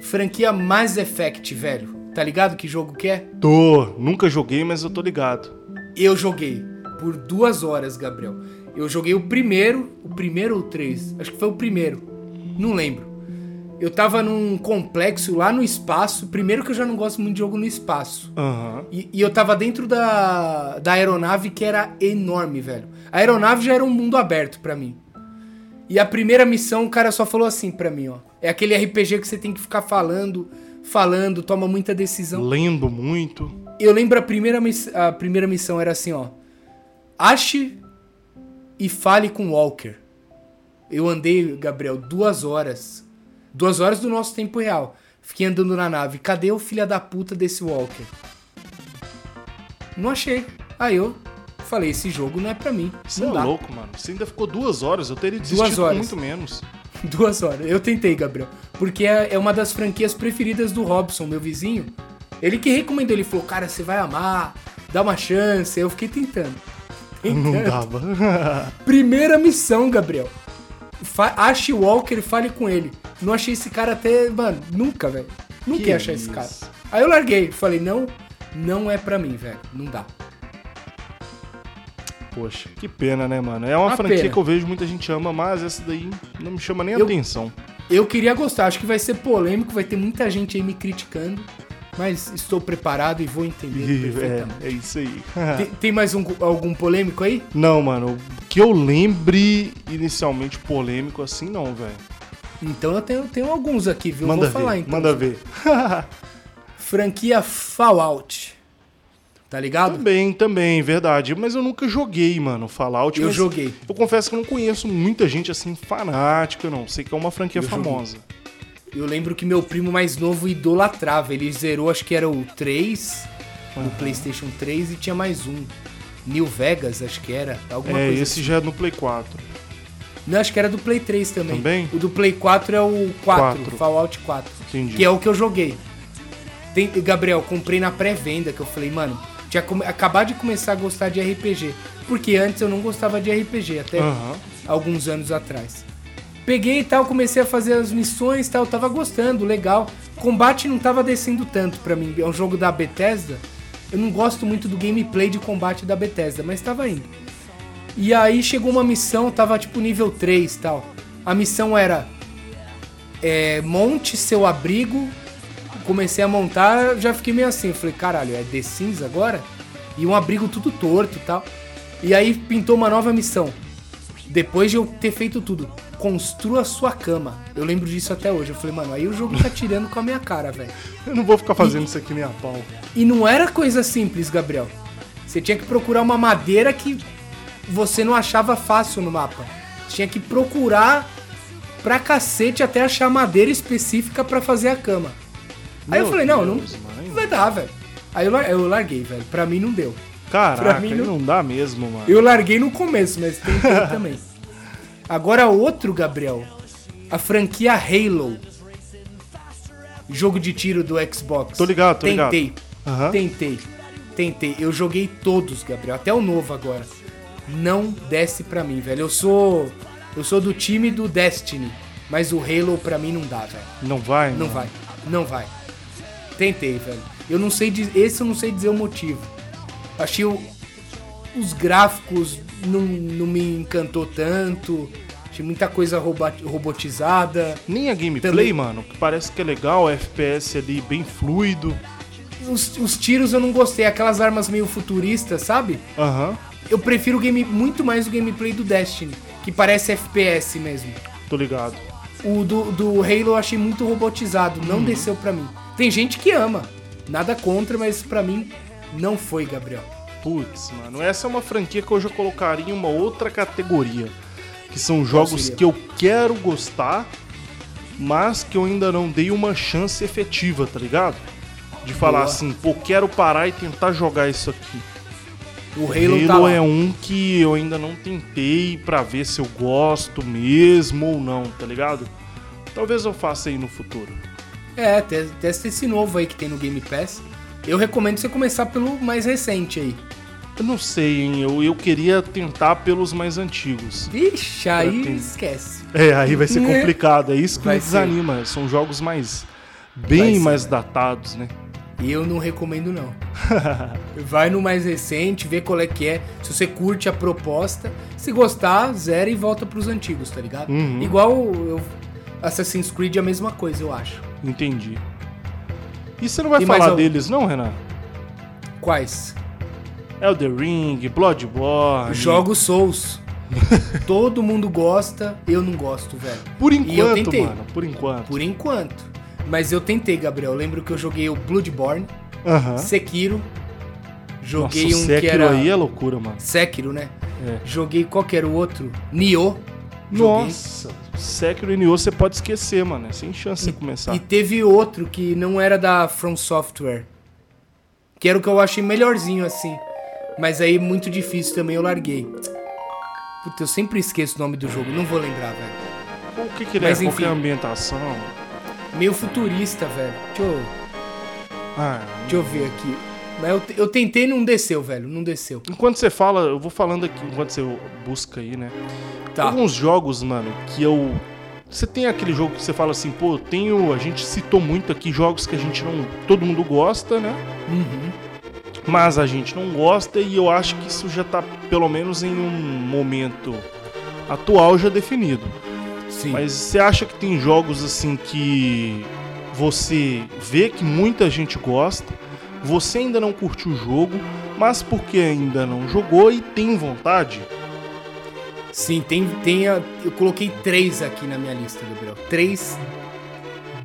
Franquia Mass Effect, velho. Tá ligado que jogo que é? Tô, nunca joguei, mas eu tô ligado. Eu joguei por duas horas, Gabriel. Eu joguei o primeiro, o primeiro ou três? Acho que foi o primeiro. Não lembro. Eu tava num complexo lá no espaço. Primeiro que eu já não gosto muito de jogo no espaço. Aham. E, e eu tava dentro da, da aeronave que era enorme, velho. A aeronave já era um mundo aberto pra mim. E a primeira missão, o cara só falou assim pra mim, ó. É aquele RPG que você tem que ficar falando, falando, toma muita decisão. Lendo muito. Eu lembro a primeira, a primeira missão era assim, ó. Ache e fale com Walker. Eu andei, Gabriel, duas horas. Duas horas do nosso tempo real. Fiquei andando na nave. Cadê o filho da puta desse Walker? Não achei. Aí eu falei, esse jogo não é pra mim. Você não é dá. louco, mano. Você ainda ficou duas horas. Eu teria desistido Duas horas. muito menos. [laughs] Duas horas. Eu tentei, Gabriel. Porque é é uma das franquias preferidas do Robson, meu vizinho. Ele que recomendou. Ele falou, cara, você vai amar. Dá uma chance. Eu fiquei tentando. Não Tentando. dava. [laughs] Primeira missão, Gabriel. Fa ache o Walker e fale com ele. Não achei esse cara até. Mano, nunca, velho. Nunca Que ia achar esse isso. cara. Aí eu larguei. Falei, não, não é pra mim, velho. Não dá. Poxa, que pena, né, mano? É uma Uma franquia pena. que eu vejo muita gente ama, mas essa daí não me chama nem Eu- atenção. Eu queria gostar, acho que vai ser polêmico, vai ter muita gente aí me criticando, mas estou preparado e vou entender E, perfeitamente. é, é isso aí. [laughs] Tem, tem mais um- algum polêmico aí? Não, mano, que eu lembre inicialmente polêmico assim, não, velho. Então eu tenho, tenho alguns aqui, viu? Manda vou falar ver, então. manda ver. [laughs] Franquia Fallout. Tá ligado? Também, também, verdade. Mas eu nunca joguei, mano, Fallout. Eu joguei. Eu confesso que eu não conheço muita gente assim fanática, não. Sei que é uma franquia Eu joguei. famosa. Eu lembro que meu primo mais novo idolatrava. Ele zerou, acho que era o 3, no PlayStation 3, e tinha mais um. New Vegas, acho que era. Alguma É, coisa esse assim. já é no Play 4. Não, acho que era do Play 3 também. Também? O do Play 4 é o 4, Quatro. Fallout 4. Entendi. Que é o que eu joguei. Tem, Gabriel, comprei na pré-venda, que eu falei, mano, tinha acabar de começar a gostar de RPG. Porque antes eu não gostava de RPG, até Aham. alguns anos atrás. Peguei e tal, comecei a fazer as missões e tal, tava gostando, legal. Combate não tava descendo tanto pra mim, é um jogo da Bethesda. Eu não gosto muito do gameplay de combate da Bethesda, mas tava indo. E aí chegou uma missão, tava tipo nível 3 e tal. A missão era é, monte seu abrigo. Comecei a montar, já fiquei meio assim. Falei, caralho, é The Sims agora? E um abrigo tudo torto e tal. E aí pintou uma nova missão. Depois de eu ter feito tudo, construa sua cama. Eu lembro disso até hoje. Eu falei, mano, aí o jogo tá tirando com a minha cara, velho. [laughs] Eu não vou ficar fazendo isso aqui nem a pau. E não era coisa simples, Gabriel. Você tinha que procurar uma madeira que você não achava fácil no mapa. Tinha que procurar pra cacete até achar madeira específica pra fazer a cama. Aí eu Meu falei, não, não, Deus, mãe. não vai dar, velho. Aí eu, eu larguei, velho. Pra mim não deu. Caraca, Pra mim não- não dá mesmo, mano. Eu larguei no começo, mas tentei também. Agora outro, Gabriel. A franquia Halo. Jogo de tiro do Xbox. Tô ligado, tô ligado. Tentei. Aham. Tentei. Tentei. Eu joguei todos, Gabriel. Até o novo agora. Não desce pra mim, velho. Eu sou. Eu sou do time do Destiny. Mas o Halo pra mim não dá, velho. Não vai? Não mano? vai. Não vai. Tentei, velho. Eu não sei dizer. Esse eu não sei dizer o motivo. Achei o- os gráficos não, não me encantou tanto. Achei muita coisa robotizada. Nem a gameplay, Também. mano, que parece que é legal, FPS ali bem fluido. Os, os tiros eu não gostei. Aquelas armas meio futuristas, sabe? Aham, Eu prefiro game, muito mais o gameplay do Destiny, que parece FPS mesmo. tô ligado. O do, do Halo eu achei muito robotizado, não Uhum. desceu pra mim. Tem gente que ama, nada contra, mas pra mim não foi, Gabriel. Putz, mano, essa é uma franquia que eu já colocaria em uma outra categoria. Que são jogos que eu quero gostar, mas que eu ainda não dei uma chance efetiva, tá ligado? De falar Boa. assim, pô, quero parar e tentar jogar isso aqui. O Halo, Halo, tá é um que eu ainda não tentei pra ver se eu gosto mesmo ou não, tá ligado? Talvez eu faça aí no futuro. É, te- testa esse novo aí que tem no Game Pass. Eu recomendo você começar pelo mais recente aí. Eu não sei, hein? Eu, eu queria tentar pelos mais antigos. Vixe, aí esquece. É, aí vai ser Né? complicado. É isso que Vai me ser. desanima. São jogos mais. Bem ser, mais velho. datados, né? E eu não recomendo não. [laughs] Vai no mais recente, vê qual é que é. Se você curte a proposta, se gostar, zera e volta pros antigos, tá ligado? Uhum. Igual eu, Assassin's Creed é a mesma coisa, eu acho. Entendi. E você não vai Tem mais falar algum? deles, não, Renan? Quais? Elder Ring, Bloodborne. Jogos Souls. [laughs] Todo mundo gosta, eu não gosto, velho. Por E eu enquanto, tentei. mano. Por enquanto. Por enquanto. Mas eu tentei, Gabriel. Eu lembro que eu joguei o Bloodborne, Aham. Sekiro. Joguei Nossa, um Sekiro que era. aí é loucura, mano. Sekiro, né? É. Joguei qual que era o outro? Nioh. Joguei. Nossa, Sekiro e Nioh você pode esquecer, mano. É sem chance de você começar. E teve outro que não era da From Software. Que era o que eu achei melhorzinho assim. Mas aí muito difícil também, eu larguei. Puta, eu sempre esqueço o nome do jogo, não vou lembrar, velho. O que, que ele Mas é? Qual que é a enfim. ambientação? Meio futurista, velho. Deixa eu, Ah, deixa eu ver aqui. Mas eu, eu tentei e não desceu, velho. Não desceu. enquanto você fala, eu vou falando aqui, enquanto você busca aí, né? Tá. Alguns jogos, mano, que eu. Você tem aquele jogo que você fala assim, pô, tenho. A gente citou muito aqui jogos que a gente não. Todo mundo gosta, né? Uhum. Mas a gente não gosta e eu acho que isso já tá, pelo menos em um momento atual, já definido. Sim. Mas você acha que tem jogos assim que você vê que muita gente gosta, você ainda não curtiu o jogo, mas porque ainda não jogou e tem vontade? Sim, tem, tem a- eu coloquei três aqui na minha lista, Gabriel. Três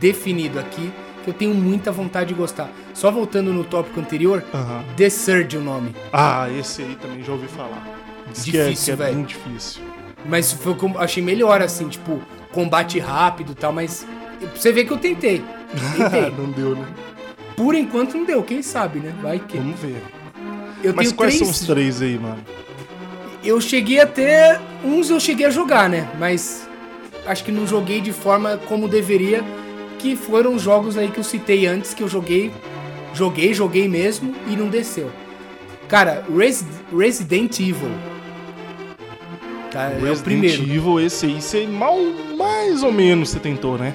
definido aqui que eu tenho muita vontade de gostar. Só voltando no tópico anterior, Aham. The Surge é o nome. Ah, esse aí também já ouvi falar. Diz é, Difícil, é velho. bem difícil. Mas foi como achei melhor assim, tipo, combate rápido e tal, mas você vê que eu tentei. Tentei. [laughs] não deu, né? Por enquanto não deu, quem sabe, né? Vai que. Vamos ver. Eu Mas quais três. são os três aí, mano? Eu cheguei até. Uns eu cheguei a jogar, né? Mas acho que não joguei de forma como deveria. Que foram os jogos aí que eu citei antes, que eu joguei. Joguei, joguei mesmo e não desceu. Cara, Res- Resident Evil. Tá, é o Resident primeiro. Evil, esse aí, você mal, mais ou menos você tentou, né?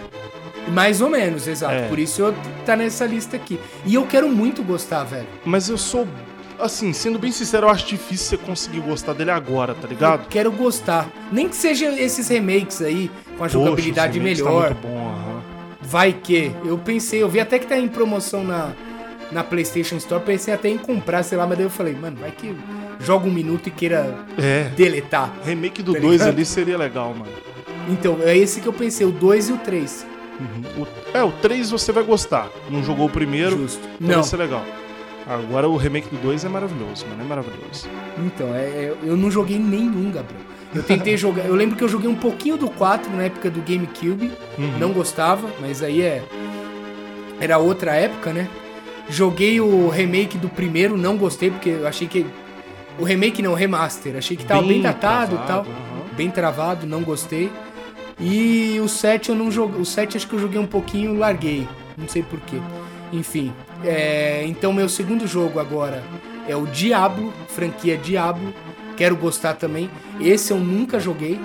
Mais ou menos, exato. É. Por isso eu tá nessa lista aqui. E eu quero muito gostar, velho. Mas eu sou, assim, sendo bem sincero, eu acho difícil você conseguir gostar dele agora, tá Eu ligado? quero gostar. Nem que seja esses remakes aí, com a Poxa, jogabilidade remake melhor. Tá muito bom, aham. Vai que. Eu pensei, eu vi até que tá em promoção na, na PlayStation Store, pensei até em comprar, sei lá, mas daí eu falei, mano, vai que joga um minuto e queira É. deletar. Remake do Tá 2 ligado? ali seria legal, mano. Então, é esse que eu pensei, o 2 e o 3. Uhum. É, o 3 você vai gostar. Não jogou o primeiro, Justo. então Não. vai ser legal. Agora o remake do 2 é maravilhoso, mano. É maravilhoso. Então, é, é- eu não joguei nenhum, Gabriel. Eu tentei [laughs] jogar. Eu lembro que eu joguei um pouquinho do 4 na época do GameCube. Uhum. Não gostava, mas aí é. Era outra época, né? Joguei o remake do primeiro, não gostei, porque eu achei que. O remake não, o remaster. Achei que tava bem, Bem datado e tal. aham. Bem travado, não gostei. E o 7 eu não joguei. O 7 acho que eu joguei um pouquinho e larguei. Não sei porquê. Enfim. É, então meu segundo jogo agora é o Diablo, franquia Diablo. Quero gostar também. Esse eu nunca joguei.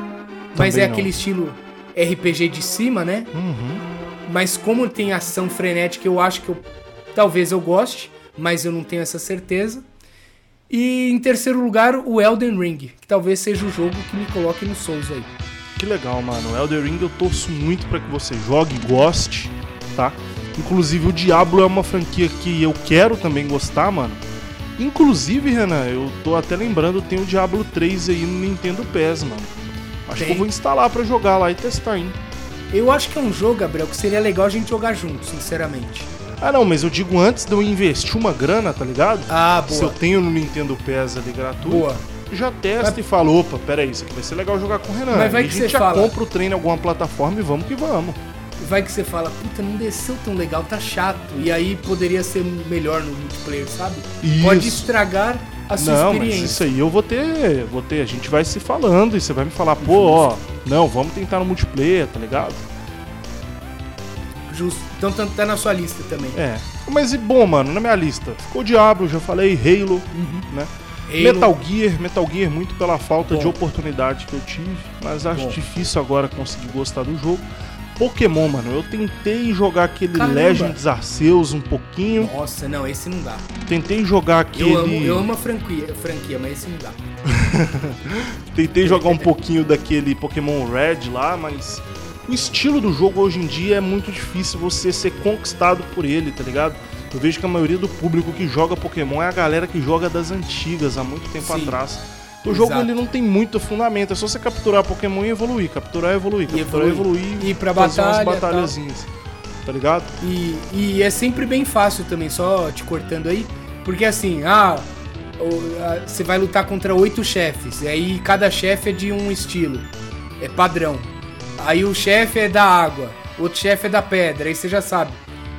Mas Também é não. aquele estilo RPG de cima, né? Uhum. Mas como tem ação frenética, eu acho que eu talvez eu goste, mas eu não tenho essa certeza. E em terceiro lugar, o Elden Ring, que talvez seja o jogo que me coloque no Souls aí. Que legal, mano. Elder Ring eu torço muito pra que você jogue e goste, tá? Inclusive o Diablo é uma franquia que eu quero também gostar, mano. Inclusive, Renan, eu tô até lembrando, tem o Diablo 3 aí no Nintendo PES, mano. Acho que Tem. eu vou instalar pra jogar lá e testar, hein? Eu acho que é um jogo, Gabriel, que seria legal a gente jogar junto, sinceramente. Ah, não, mas eu digo antes de eu investir uma grana, tá ligado? Ah, Se eu boa. tenho no Nintendo PES ali gratuito, Boa. já testa e fala, opa, peraí, isso aqui vai ser legal jogar com o Renan. Mas vai E que a gente você já fala- compra o treino em alguma plataforma e vamos que vamos. Vai que você fala, puta, não desceu tão legal, tá chato. E aí poderia ser melhor no multiplayer, sabe? Pode Isso. estragar a sua Não, mas experiência. isso aí eu vou ter, vou ter, a gente vai se falando e você vai me falar, pô, ó, não, vamos tentar no multiplayer, tá ligado? Justo. Então tá, tá na sua lista também. É. Mas e bom, mano, na minha lista, ficou Diablo, já falei, Halo, né? Halo. Metal Gear, Metal Gear muito pela falta Bom. de oportunidade que eu tive, mas acho Bom. difícil agora conseguir gostar do jogo. Pokémon, mano, eu tentei jogar aquele Caramba. Legends Arceus um pouquinho, Nossa, não, esse não dá. tentei jogar aquele, Eu amo, eu amo a franquia, franquia, mas esse não dá. [laughs] tentei jogar um pouquinho daquele Pokémon Red lá, mas o estilo do jogo hoje em dia é muito difícil você ser conquistado por ele, tá ligado? Eu vejo que a maioria do público que joga Pokémon é a galera que joga das antigas, há muito tempo Sim. atrás. O jogo Exato. ele não tem muito fundamento, é só você capturar Pokémon e evoluir, capturar e evoluir, E capturar e evoluir. evoluir, Ir pra fazer umas batalha, batalhazinhas. Tá ligado? E, e é sempre bem fácil também, só te cortando aí. Porque assim, ah, você vai lutar contra oito chefes. E aí cada chefe é de um estilo. É padrão. Aí o chefe é da água, outro chefe é da pedra. Aí você já sabe.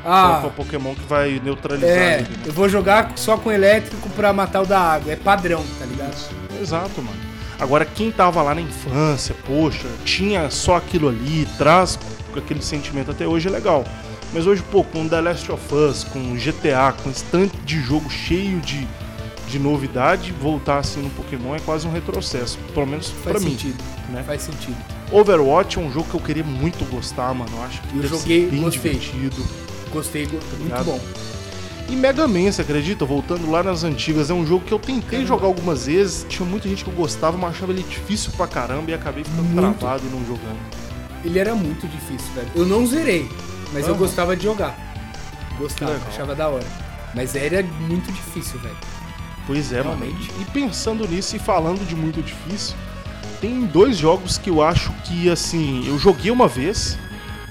Ah, o Pokémon que vai neutralizar é, ele. eu vou jogar só com elétrico pra matar o da água. É padrão, tá ligado? Exato, mano. Agora, quem tava lá na infância, poxa, tinha só aquilo ali, traz com aquele sentimento até hoje é legal. Mas hoje, pô, com The Last of Us, com GTA, com esse tanto de jogo cheio de, de novidade, voltar assim no Pokémon é quase um retrocesso. Pelo menos Faz pra mim. sentido. né? Faz sentido. Overwatch é um jogo que eu queria muito gostar, mano. Eu acho que Eu ser joguei, bem gostei. divertido. Gostei, go- muito bom. E Mega Man, você acredita? Voltando lá nas antigas, é um jogo que eu tentei jogar algumas vezes. Tinha muita gente que eu gostava, mas achava ele difícil pra caramba e acabei ficando Muito. travado e não jogando. Ele era muito difícil, velho. Eu não zerei, mas eu Aham. gostava de jogar. Gostava, legal. achava da hora. Mas era muito difícil, velho. Pois é, mano. Realmente. E pensando nisso e falando de muito difícil, tem dois jogos que eu acho que, assim, eu joguei uma vez,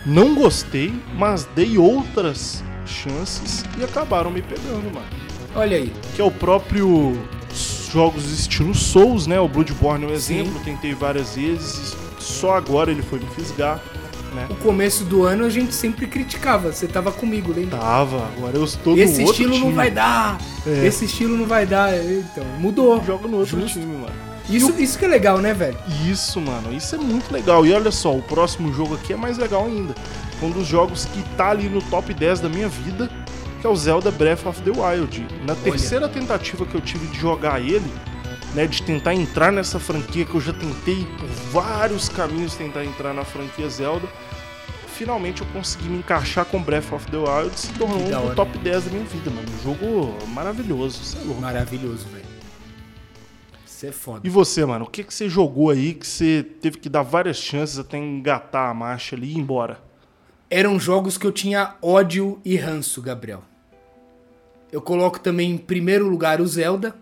não gostei, mas dei outras chances e acabaram me pegando, mano. Olha aí. Que é o próprio jogos estilo Souls, né? O Bloodborne é um Sim. exemplo, tentei várias vezes, só agora ele foi me fisgar, né? O começo do ano a gente sempre criticava. Você tava comigo, lembra? Tava, agora eu estou no Esse outro estilo não time. vai dar. É. Esse estilo não vai dar. Então, mudou. Jogo no outro Justo. time, mano. Isso, isso que é legal, né, velho? Isso, mano, isso é muito legal. E olha só, o próximo jogo aqui é mais legal ainda. Um dos jogos que tá ali no top 10 da minha vida, que é o Zelda Breath of the Wild. Na terceira tentativa que eu tive de jogar ele, né, de tentar entrar nessa franquia que eu já tentei por vários caminhos tentar entrar na franquia Zelda, finalmente eu consegui me encaixar com Breath of the Wild e se tornou um do top 10 da minha vida, mano. Um jogo maravilhoso, isso é louco. Maravilhoso, velho. Isso é foda. E você, mano, o que, que você jogou aí que você teve que dar várias chances até engatar a marcha ali e ir embora? Eram jogos que eu tinha ódio e ranço, Gabriel. Eu coloco também em primeiro lugar o Zelda.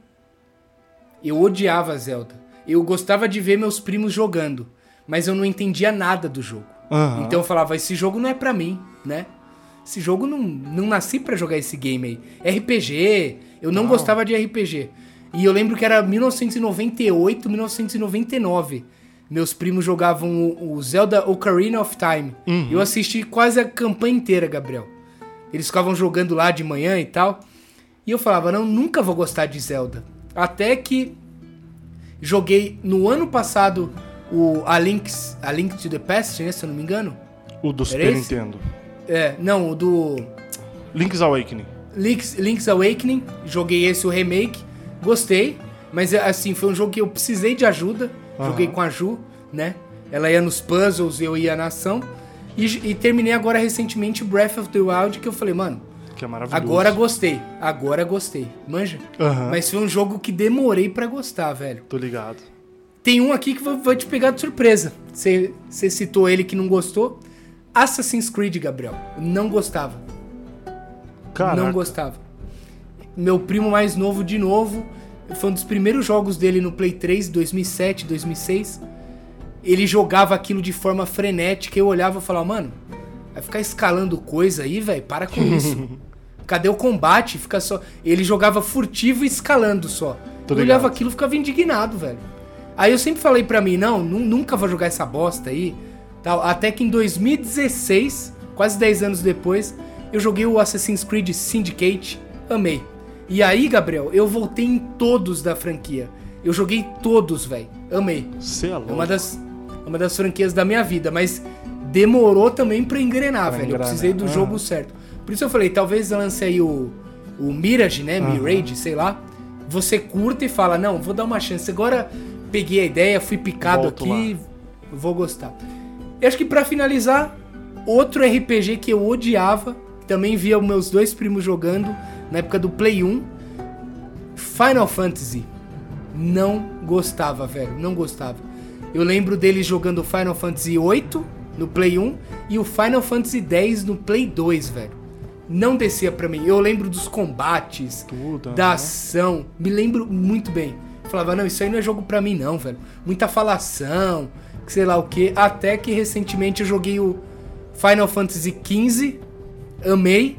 Eu odiava Zelda. Eu gostava de ver meus primos jogando, mas eu não entendia nada do jogo. Aham. Então eu falava, esse jogo não é pra mim, né? Esse jogo não, não nasci pra jogar esse game aí. RPG, eu não gostava de RPG. E eu lembro que era 1998, 1999. Meus primos jogavam o, o Zelda Ocarina of Time. Uhum. Eu assisti quase a campanha inteira, Gabriel. Eles ficavam jogando lá de manhã e tal. E eu falava, não, nunca vou gostar de Zelda. Até que joguei no ano passado o A Link's, A Link to the Past, né, se eu não me engano. O do Era Super esse? Nintendo. É, não, o do Link's Awakening. Link's, Link's Awakening. Joguei esse, o remake. Gostei. Mas, assim, foi um jogo que eu precisei de ajuda. Aham. Joguei com a Ju, né? Ela ia nos puzzles, eu ia na ação. E, e terminei agora recentemente Breath of the Wild, que eu falei, mano, Que é maravilhoso. agora gostei. Agora gostei. Manja? Aham. Mas foi um jogo que demorei pra gostar, velho. Tô ligado. Tem um aqui que vai, te pegar de surpresa. Você citou ele que não gostou. Assassin's Creed, Gabriel. Não gostava. Caraca. Não gostava. Meu primo mais novo, de novo, foi um dos primeiros jogos dele no Play 3, 2007, 2006. Ele jogava aquilo de forma frenética. Eu olhava e falava, mano, vai ficar escalando coisa aí, velho? Para com isso. [laughs] Cadê o combate? Fica só. Ele jogava furtivo e escalando só. Tô eu olhava ligado. aquilo e ficava indignado, velho. Aí eu sempre falei pra mim, não, nu- nunca vou jogar essa bosta aí. Tal. Até que em 2016, quase 10 anos depois, eu joguei o Assassin's Creed Syndicate, amei. E aí, Gabriel, eu voltei em todos da franquia. Eu joguei todos, velho. Amei. Você é É louco. uma das, é uma das franquias da minha vida, mas demorou também pra engrenar, Pra velho. Eu engrenar. precisei do Ah. jogo certo. Por isso eu falei, talvez lance aí o, o Mirage, né? Mirage, sei lá. Você curta e fala, não, vou dar uma chance. Agora peguei a ideia, fui picado Volto aqui, vou gostar. Eu acho que pra finalizar, outro RPG que eu odiava, também via meus dois primos jogando na época do Play 1, Final Fantasy. Não gostava, velho, não gostava. Eu lembro deles jogando Final Fantasy 8 no Play 1 e o Final Fantasy 10 no Play 2, velho. Não descia pra mim. Eu lembro dos combates, Tudo, da aham. ação. Me lembro muito bem. Eu falava, não, isso aí não é jogo pra mim não, velho. Muita falação, sei lá o que. Até que recentemente eu joguei o Final Fantasy XV, amei.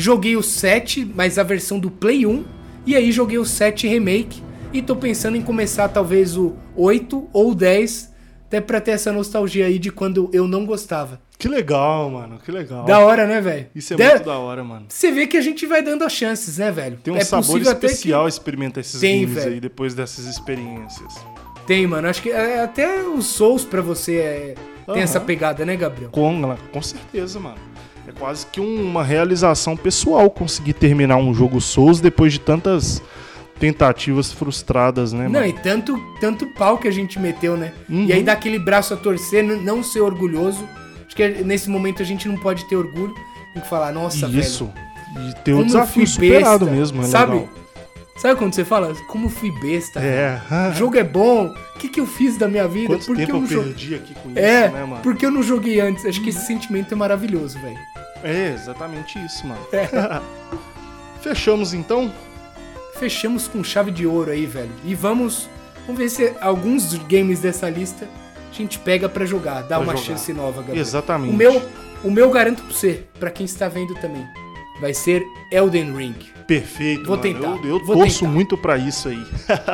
Joguei o 7, mas a versão do Play 1. E aí joguei o 7 Remake. E tô pensando em começar talvez o 8 ou o 10. Até pra ter essa nostalgia aí de quando eu não gostava. Que legal, mano. Que legal. Da hora, né, velho? Isso é De- muito da hora, mano. Você vê que a gente vai dando as chances, né, velho? Tem um é sabor até que- especial experimentar esses Tem, games velho. aí depois dessas experiências. Tem, mano. Acho que é, até os Souls pra você é, tem Aham. essa pegada, né, Gabriel? Com, com certeza, mano. É quase que uma realização pessoal conseguir terminar um jogo Souls depois de tantas tentativas frustradas, né, Não, mano? e tanto, tanto pau que a gente meteu, né? Uhum. E aí dá aquele braço a torcer, não ser orgulhoso. Acho que nesse momento a gente não pode ter orgulho. Tem que falar, nossa, Isso. velho. E ter eu desafio superado mesmo, é sabe? legal. Sabe quando você fala, como fui besta? É. O jogo é bom. O que, que eu fiz da minha vida? Quanto Por que tempo eu não jo- perdi aqui com É, isso, né, mano? porque eu não joguei antes. Acho que esse sentimento é maravilhoso, velho. É, exatamente isso, mano. É. [laughs] Fechamos então? Fechamos com chave de ouro aí, velho. E vamos, vamos ver se alguns games dessa lista a gente pega pra jogar, dá Pra uma jogar. chance nova, galera. Exatamente. O meu, o meu garanto pra você, pra quem está vendo também, vai ser Elden Ring. Perfeito, Vou mano. tentar, Eu, eu vou torço tentar. muito pra isso aí.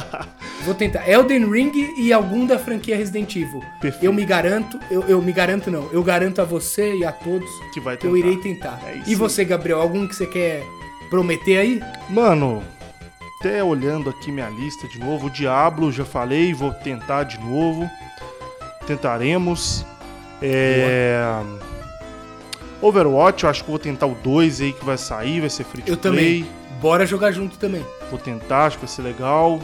[laughs] Vou tentar. Elden Ring e algum da franquia Resident Evil. Perfeito. Eu me garanto, eu, eu me garanto não, eu garanto a você e a todos Que vai eu irei tentar. É e você, Gabriel, algum que você quer prometer aí? Mano, até olhando aqui minha lista de novo, o Diablo, já falei, vou tentar de novo. Tentaremos. É... Overwatch, eu acho que vou tentar o 2 aí que vai sair, vai ser free to Eu play. também. Bora jogar junto também. Vou tentar, acho que vai ser legal.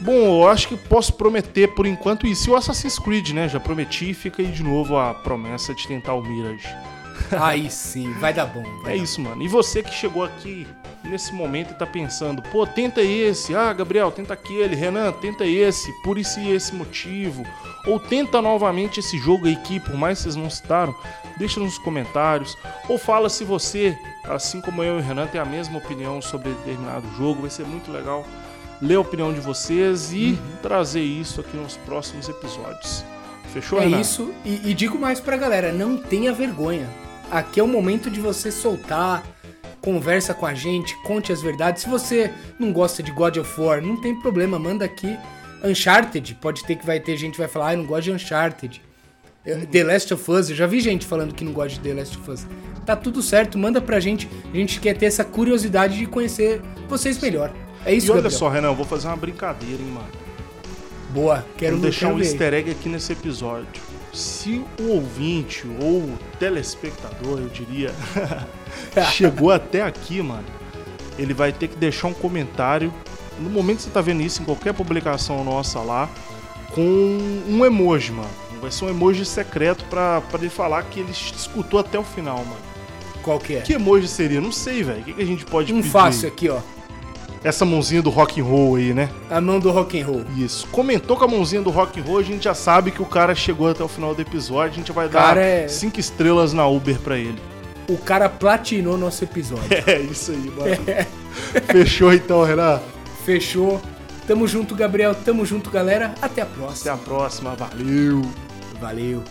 Bom, eu acho que posso prometer por enquanto isso. E o Assassin's Creed, né? Já prometi, fica aí de novo a promessa de tentar o Mirage. [laughs] Aí sim, vai dar bom. vai É dar isso, mano. E você que chegou aqui nesse momento e tá pensando, pô, tenta esse, ah, Gabriel, tenta aquele, Renan, tenta esse, por isso e esse motivo. Ou tenta novamente esse jogo aí que, por mais que vocês não citaram, deixa nos comentários. Ou fala se você, assim como eu e o Renan, tem a mesma opinião sobre determinado jogo. Vai ser muito legal ler a opinião de vocês e trazer isso aqui nos próximos episódios. Fechou, É Renan? isso, e, e digo mais pra galera, não tenha vergonha. Aqui é o momento de você soltar, conversa com a gente, conte as verdades. Se você não gosta de God of War, não tem problema, manda aqui. Uncharted, pode ter que vai ter gente que vai falar, ah, eu não gosto de Uncharted. Eu- The Last of Us, eu já vi gente falando que não gosta de The Last of Us. Tá tudo certo, manda pra gente. A gente quer ter essa curiosidade de conhecer vocês melhor. É isso, E olha Gabriel. só, Renan, eu vou fazer uma brincadeira, hein, mano. Boa, quero Vou deixar quero um ver. easter egg aqui nesse episódio. Se o ouvinte ou o telespectador, eu diria, [laughs] chegou até aqui, mano, ele vai ter que deixar um comentário. No momento que você tá vendo isso, em qualquer publicação nossa lá, com um emoji, mano. Vai ser um emoji secreto pra, pra ele falar que ele escutou até o final, mano. Qual que é? Que emoji seria? Não sei, velho. O que, que a gente pode Um pedir? fácil aqui, ó. Essa mãozinha do rock and roll aí, né? A mão do rock and roll. Isso. Comentou com a mãozinha do rock and roll, a gente já sabe que o cara chegou até o final do episódio. A gente vai dar Cara, é- cinco estrelas na Uber pra ele. O cara platinou nosso episódio. [laughs] É isso aí, mano. Fechou então, Renan. Fechou. Tamo junto, Gabriel. Tamo junto, galera. Até a Até próxima. a próxima. Valeu. Valeu.